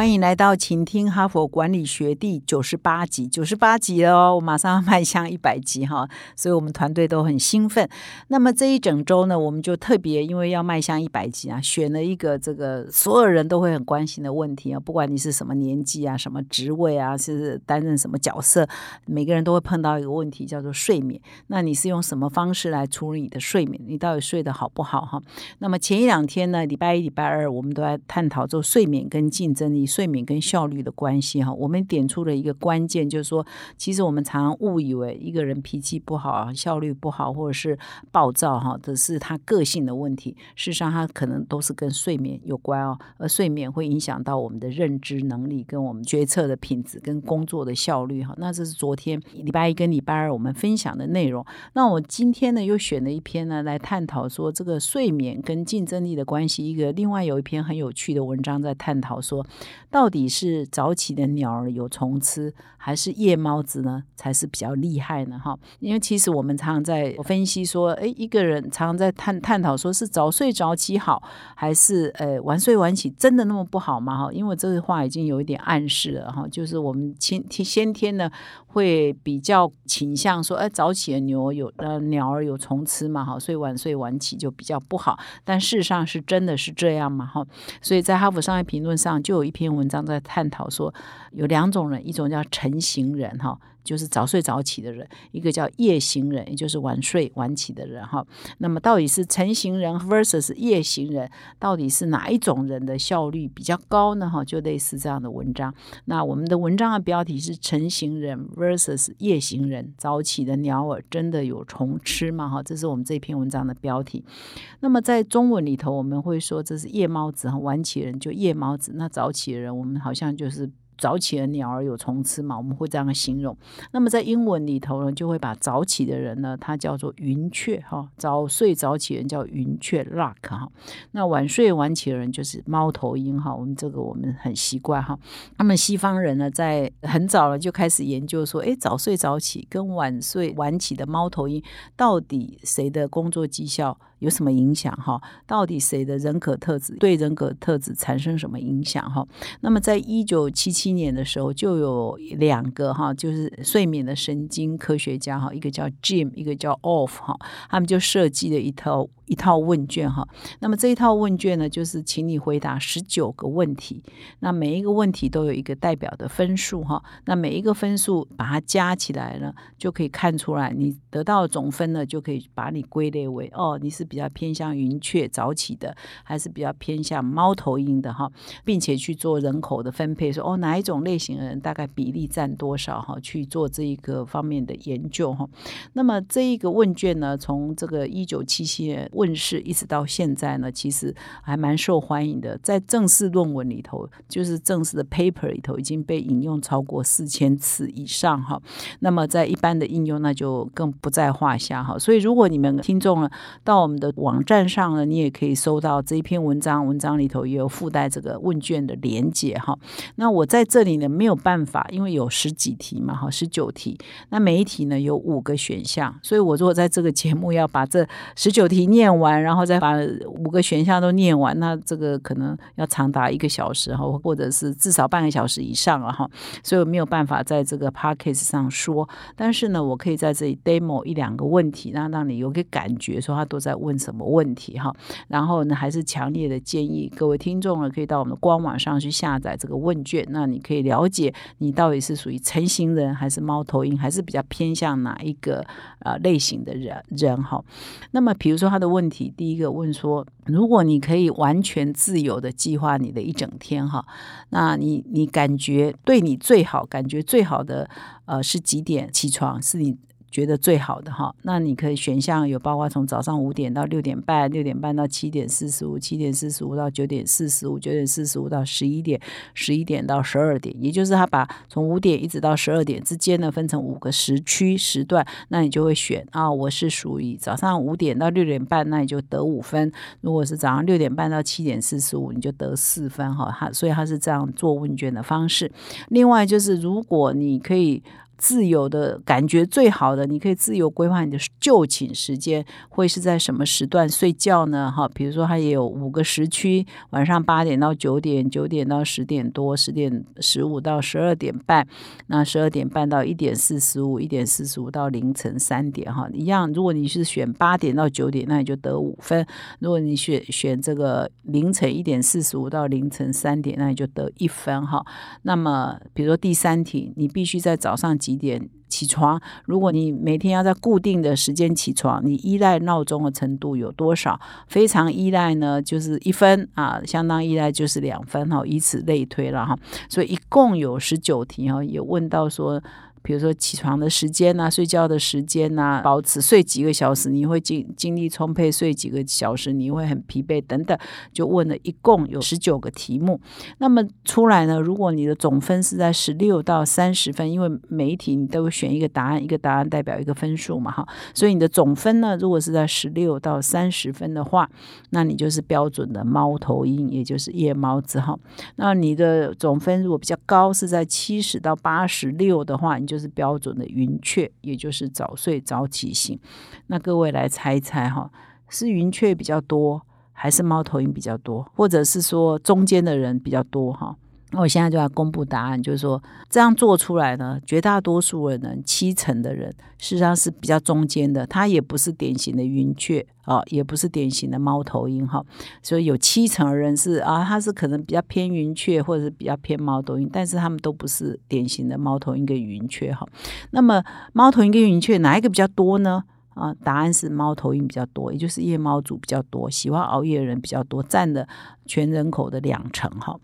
欢迎来到请听哈佛管理学第九十八集，九十八集哦，我马上要迈向一百集哈，所以我们团队都很兴奋。那么这一整周呢，我们就特别因为要迈向一百集啊，选了一个这个所有人都会很关心的问题啊，不管你是什么年纪啊、什么职位啊、是担任什么角色，每个人都会碰到一个问题，叫做睡眠。那你是用什么方式来处理你的睡眠？你到底睡得好不好哈？那么前一两天呢，礼拜一、礼拜二，我们都在探讨做睡眠跟竞争力。睡眠跟效率的关系哈，我们点出了一个关键，就是说，其实我们常常误以为一个人脾气不好、效率不好，或者是暴躁哈，这是他个性的问题。事实上，他可能都是跟睡眠有关哦。而睡眠会影响到我们的认知能力、跟我们决策的品质、跟工作的效率哈。那这是昨天礼拜一跟礼拜二我们分享的内容。那我今天呢，又选了一篇呢来探讨说这个睡眠跟竞争力的关系。一个另外有一篇很有趣的文章在探讨说。到底是早起的鸟儿有虫吃，还是夜猫子呢？才是比较厉害呢？哈，因为其实我们常常在分析说，诶，一个人常常在探探讨，说是早睡早起好，还是呃晚睡晚起真的那么不好吗？哈，因为这个话已经有一点暗示了哈，就是我们先先天呢会比较倾向说，哎，早起的牛有呃鸟儿有虫吃嘛？哈，所以晚睡晚起就比较不好。但事实上是真的是这样嘛？哈，所以在哈佛商业评论上就有一篇篇。文章在探讨说，有两种人，一种叫成型人，哈。就是早睡早起的人，一个叫夜行人，也就是晚睡晚起的人哈。那么到底是晨型人 versus 夜行人，到底是哪一种人的效率比较高呢？哈，就类似这样的文章。那我们的文章的标题是晨型人 versus 夜行人，早起的鸟儿真的有虫吃吗？哈，这是我们这篇文章的标题。那么在中文里头，我们会说这是夜猫子哈，晚起人就夜猫子，那早起的人我们好像就是。早起的鸟儿有虫吃嘛？我们会这样形容。那么在英文里头呢，就会把早起的人呢，他叫做云雀哈。早睡早起人叫云雀 lark 哈。那晚睡晚起的人就是猫头鹰哈。我们这个我们很习惯哈。那么西方人呢，在很早了就开始研究说，哎，早睡早起跟晚睡晚起的猫头鹰，到底谁的工作绩效？有什么影响哈？到底谁的人格特质对人格特质产生什么影响哈？那么在一九七七年的时候，就有两个哈，就是睡眠的神经科学家哈，一个叫 Jim，一个叫 Off 哈，他们就设计了一套一套问卷哈。那么这一套问卷呢，就是请你回答十九个问题，那每一个问题都有一个代表的分数哈。那每一个分数把它加起来呢，就可以看出来你得到总分呢，就可以把你归类为哦，你是。比较偏向云雀早起的，还是比较偏向猫头鹰的哈，并且去做人口的分配，说哦哪一种类型的人大概比例占多少哈，去做这一个方面的研究哈。那么这一个问卷呢，从这个一九七七年问世一直到现在呢，其实还蛮受欢迎的，在正式论文里头，就是正式的 paper 里头已经被引用超过四千次以上哈。那么在一般的应用，那就更不在话下哈。所以如果你们听众呢，到我们的网站上呢，你也可以搜到这一篇文章，文章里头也有附带这个问卷的连接哈。那我在这里呢没有办法，因为有十几题嘛哈，十九题，那每一题呢有五个选项，所以我如果在这个节目要把这十九题念完，然后再把五个选项都念完，那这个可能要长达一个小时哈，或者是至少半个小时以上了哈，所以我没有办法在这个 p a c k a g e 上说，但是呢，我可以在这里 demo 一两个问题，那让你有个感觉，说他都在问。问什么问题哈？然后呢，还是强烈的建议各位听众呢，可以到我们的官网上去下载这个问卷。那你可以了解你到底是属于成型人，还是猫头鹰，还是比较偏向哪一个呃类型的人人哈？那么，比如说他的问问题，第一个问说，如果你可以完全自由的计划你的一整天哈，那你你感觉对你最好，感觉最好的呃是几点起床？是你觉得最好的哈，那你可以选项有包括从早上五点到六点半，六点半到七点四十五，七点四十五到九点四十五，九点四十五到十一点，十一点到十二点，也就是他把从五点一直到十二点之间呢分成五个时区时段，那你就会选啊，我是属于早上五点到六点半，那你就得五分；如果是早上六点半到七点四十五，你就得四分哈。他所以他是这样做问卷的方式。另外就是如果你可以。自由的感觉最好的，你可以自由规划你的就寝时间，会是在什么时段睡觉呢？哈，比如说它也有五个时区，晚上八点到九点，九点到十点多，十点十五到十二点半，那十二点半到一点四十五，一点四十五到凌晨三点，哈，一样。如果你是选八点到九点，那你就得五分；如果你选选这个凌晨一点四十五到凌晨三点，那你就得一分，哈。那么，比如说第三题，你必须在早上几？几点起床？如果你每天要在固定的时间起床，你依赖闹钟的程度有多少？非常依赖呢，就是一分啊；相当依赖就是两分哈，以此类推了哈。所以一共有十九题哈，也问到说。比如说起床的时间呐，睡觉的时间呐，保持睡几个小时，你会精精力充沛；睡几个小时，你会很疲惫等等。就问了一共有十九个题目。那么出来呢，如果你的总分是在十六到三十分，因为每一题你都会选一个答案，一个答案代表一个分数嘛，哈。所以你的总分呢，如果是在十六到三十分的话，那你就是标准的猫头鹰，也就是夜猫子哈。那你的总分如果比较高，是在七十到八十六的话，你就是标准的云雀，也就是早睡早起型。那各位来猜一猜哈，是云雀比较多，还是猫头鹰比较多，或者是说中间的人比较多哈？那我现在就要公布答案，就是说这样做出来呢，绝大多数的人，七成的人，事实上是比较中间的，他也不是典型的云雀啊，也不是典型的猫头鹰哈，所以有七成的人是啊，他是可能比较偏云雀，或者是比较偏猫头鹰，但是他们都不是典型的猫头鹰跟云雀哈。那么猫头鹰跟云雀哪一个比较多呢？啊，答案是猫头鹰比较多，也就是夜猫族比较多，喜欢熬夜的人比较多，占的全人口的两成哈。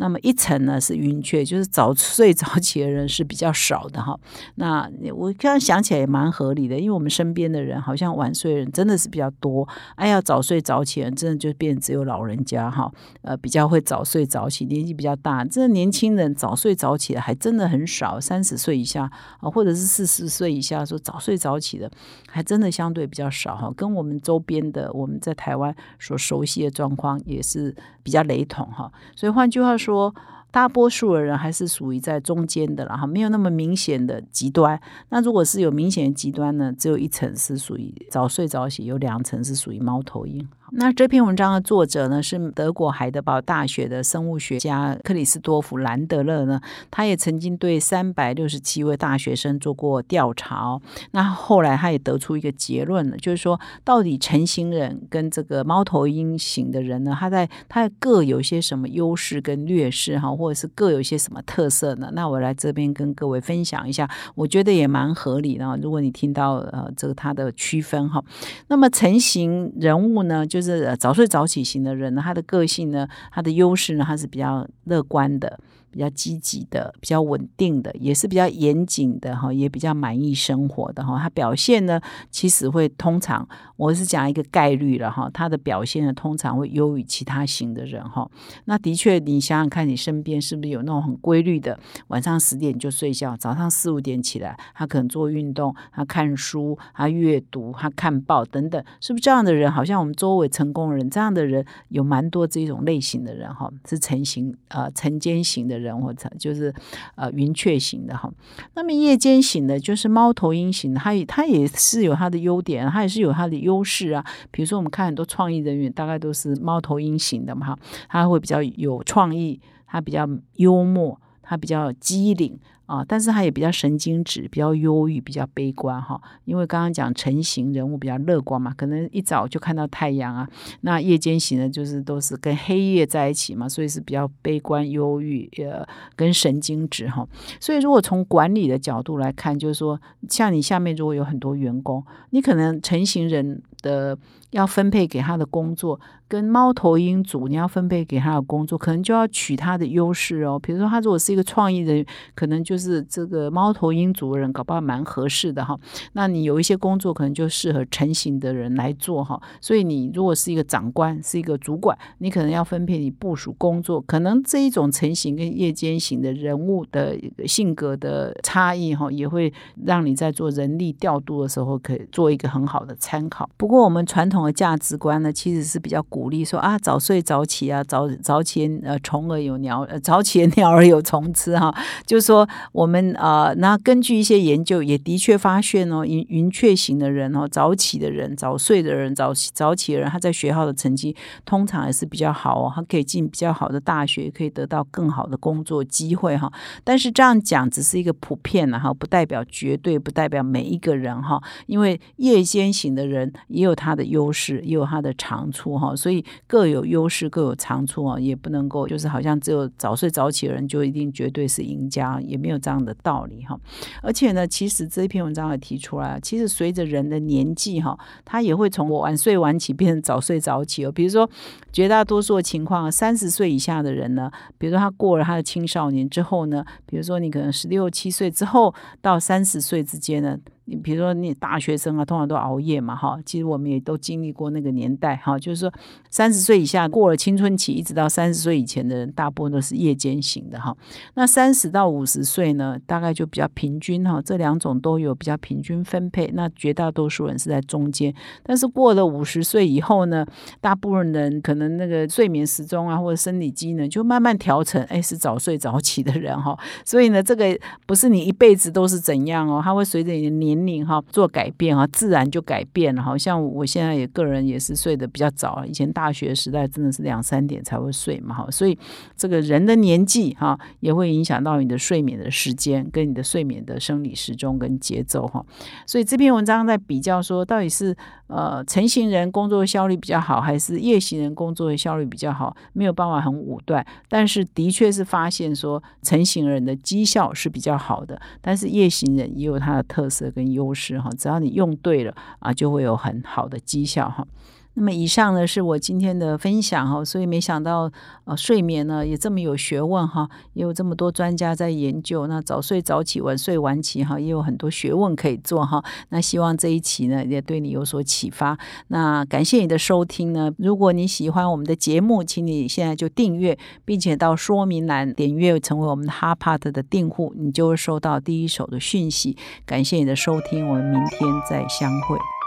那么一层呢是云雀，就是早睡早起的人是比较少的哈。那我刚刚想起来也蛮合理的，因为我们身边的人好像晚睡人真的是比较多。哎呀，早睡早起人真的就变只有老人家哈，呃，比较会早睡早起，年纪比较大，这年轻人早睡早起的还真的很少。三十岁以下啊，或者是四十岁以下说早睡早起的，还真的相对比较少哈。跟我们周边的我们在台湾所熟悉的状况也是比较雷同哈。所以换句话说。说大多数的人还是属于在中间的然后，没有那么明显的极端。那如果是有明显的极端呢，只有一层是属于早睡早起，有两层是属于猫头鹰。那这篇文章的作者呢，是德国海德堡大学的生物学家克里斯多夫兰德勒呢。他也曾经对三百六十七位大学生做过调查。那后来他也得出一个结论了，就是说，到底成型人跟这个猫头鹰型的人呢，他在他各有些什么优势跟劣势哈，或者是各有些什么特色呢？那我来这边跟各位分享一下，我觉得也蛮合理的。如果你听到呃这个他的区分哈，那么成型人物呢，就就是早睡早起型的人呢，他的个性呢，他的优势呢，他是比较乐观的。比较积极的，比较稳定的，也是比较严谨的哈，也比较满意生活的哈。他表现呢，其实会通常，我是讲一个概率了哈。他的表现呢，通常会优于其他型的人哈。那的确，你想想看你身边是不是有那种很规律的，晚上十点就睡觉，早上四五点起来，他可能做运动，他看书，他阅读，他看报等等，是不是这样的人？好像我们周围成功人这样的人有蛮多这种类型的人哈，是成型呃晨间型的。人或者就是呃云雀型的哈，那么夜间型的，就是猫头鹰型的，它也它也是有它的优点，它也是有它的优势啊。比如说我们看很多创意人员，大概都是猫头鹰型的嘛哈，他会比较有创意，他比较幽默，他比较机灵。啊，但是他也比较神经质，比较忧郁，比较悲观哈。因为刚刚讲成型人物比较乐观嘛，可能一早就看到太阳啊。那夜间型的，就是都是跟黑夜在一起嘛，所以是比较悲观、忧郁，呃，跟神经质哈。所以如果从管理的角度来看，就是说，像你下面如果有很多员工，你可能成型人的要分配给他的工作。跟猫头鹰组，你要分配给他的工作，可能就要取他的优势哦。比如说，他如果是一个创意人，可能就是这个猫头鹰族人，搞不好蛮合适的哈。那你有一些工作可能就适合成型的人来做哈。所以你如果是一个长官，是一个主管，你可能要分配你部署工作，可能这一种成型跟夜间型的人物的性格的差异哈，也会让你在做人力调度的时候可以做一个很好的参考。不不过我们传统的价值观呢，其实是比较鼓励说啊，早睡早起啊，早早起呃，虫儿有鸟，呃，早起鸟儿有虫吃哈。就是说我们啊，那根据一些研究，也的确发现哦，云云雀型的人哦，早起的人、早睡的人、早早起的人，他在学校的成绩通常也是比较好哦，他可以进比较好的大学，可以得到更好的工作机会哈。但是这样讲只是一个普遍的哈，不代表绝对，不代表每一个人哈，因为夜间型的人也有他的优势，也有他的长处哈，所以各有优势，各有长处啊，也不能够就是好像只有早睡早起的人就一定绝对是赢家，也没有这样的道理哈。而且呢，其实这一篇文章也提出来，其实随着人的年纪哈，他也会从晚睡晚起变成早睡早起哦。比如说，绝大多数的情况，三十岁以下的人呢，比如说他过了他的青少年之后呢，比如说你可能十六七岁之后到三十岁之间呢。你比如说，你大学生啊，通常都熬夜嘛，哈。其实我们也都经历过那个年代，哈。就是说，三十岁以下过了青春期，一直到三十岁以前的人，大部分都是夜间型的，哈。那三十到五十岁呢，大概就比较平均，哈。这两种都有比较平均分配。那绝大多数人是在中间。但是过了五十岁以后呢，大部分人可能那个睡眠时钟啊，或者生理机能就慢慢调成，哎，是早睡早起的人，哈。所以呢，这个不是你一辈子都是怎样哦，它会随着你的年。龄哈做改变哈，自然就改变了。好像我现在也个人也是睡得比较早，以前大学时代真的是两三点才会睡嘛哈，所以这个人的年纪哈也会影响到你的睡眠的时间，跟你的睡眠的生理时钟跟节奏哈。所以这篇文章在比较说，到底是呃成型人工作效率比较好，还是夜行人工作的效率比较好？没有办法很武断，但是的确是发现说成型人的绩效是比较好的，但是夜行人也有它的特色。优势哈，只要你用对了啊，就会有很好的绩效哈。那么以上呢是我今天的分享哈，所以没想到呃睡眠呢也这么有学问哈，也有这么多专家在研究。那早睡早起，晚睡晚起哈，也有很多学问可以做哈。那希望这一期呢也对你有所启发。那感谢你的收听呢，如果你喜欢我们的节目，请你现在就订阅，并且到说明栏点阅成为我们的哈帕特的订户，你就会收到第一手的讯息。感谢你的收听，我们明天再相会。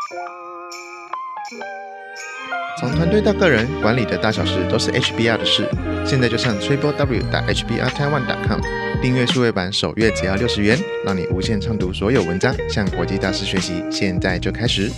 从团队到个人，管理的大小事都是 HBR 的事。现在就上 triple w 打 HBR Taiwan 点 com 订阅数位版，首月只要六十元，让你无限畅读所有文章，向国际大师学习。现在就开始。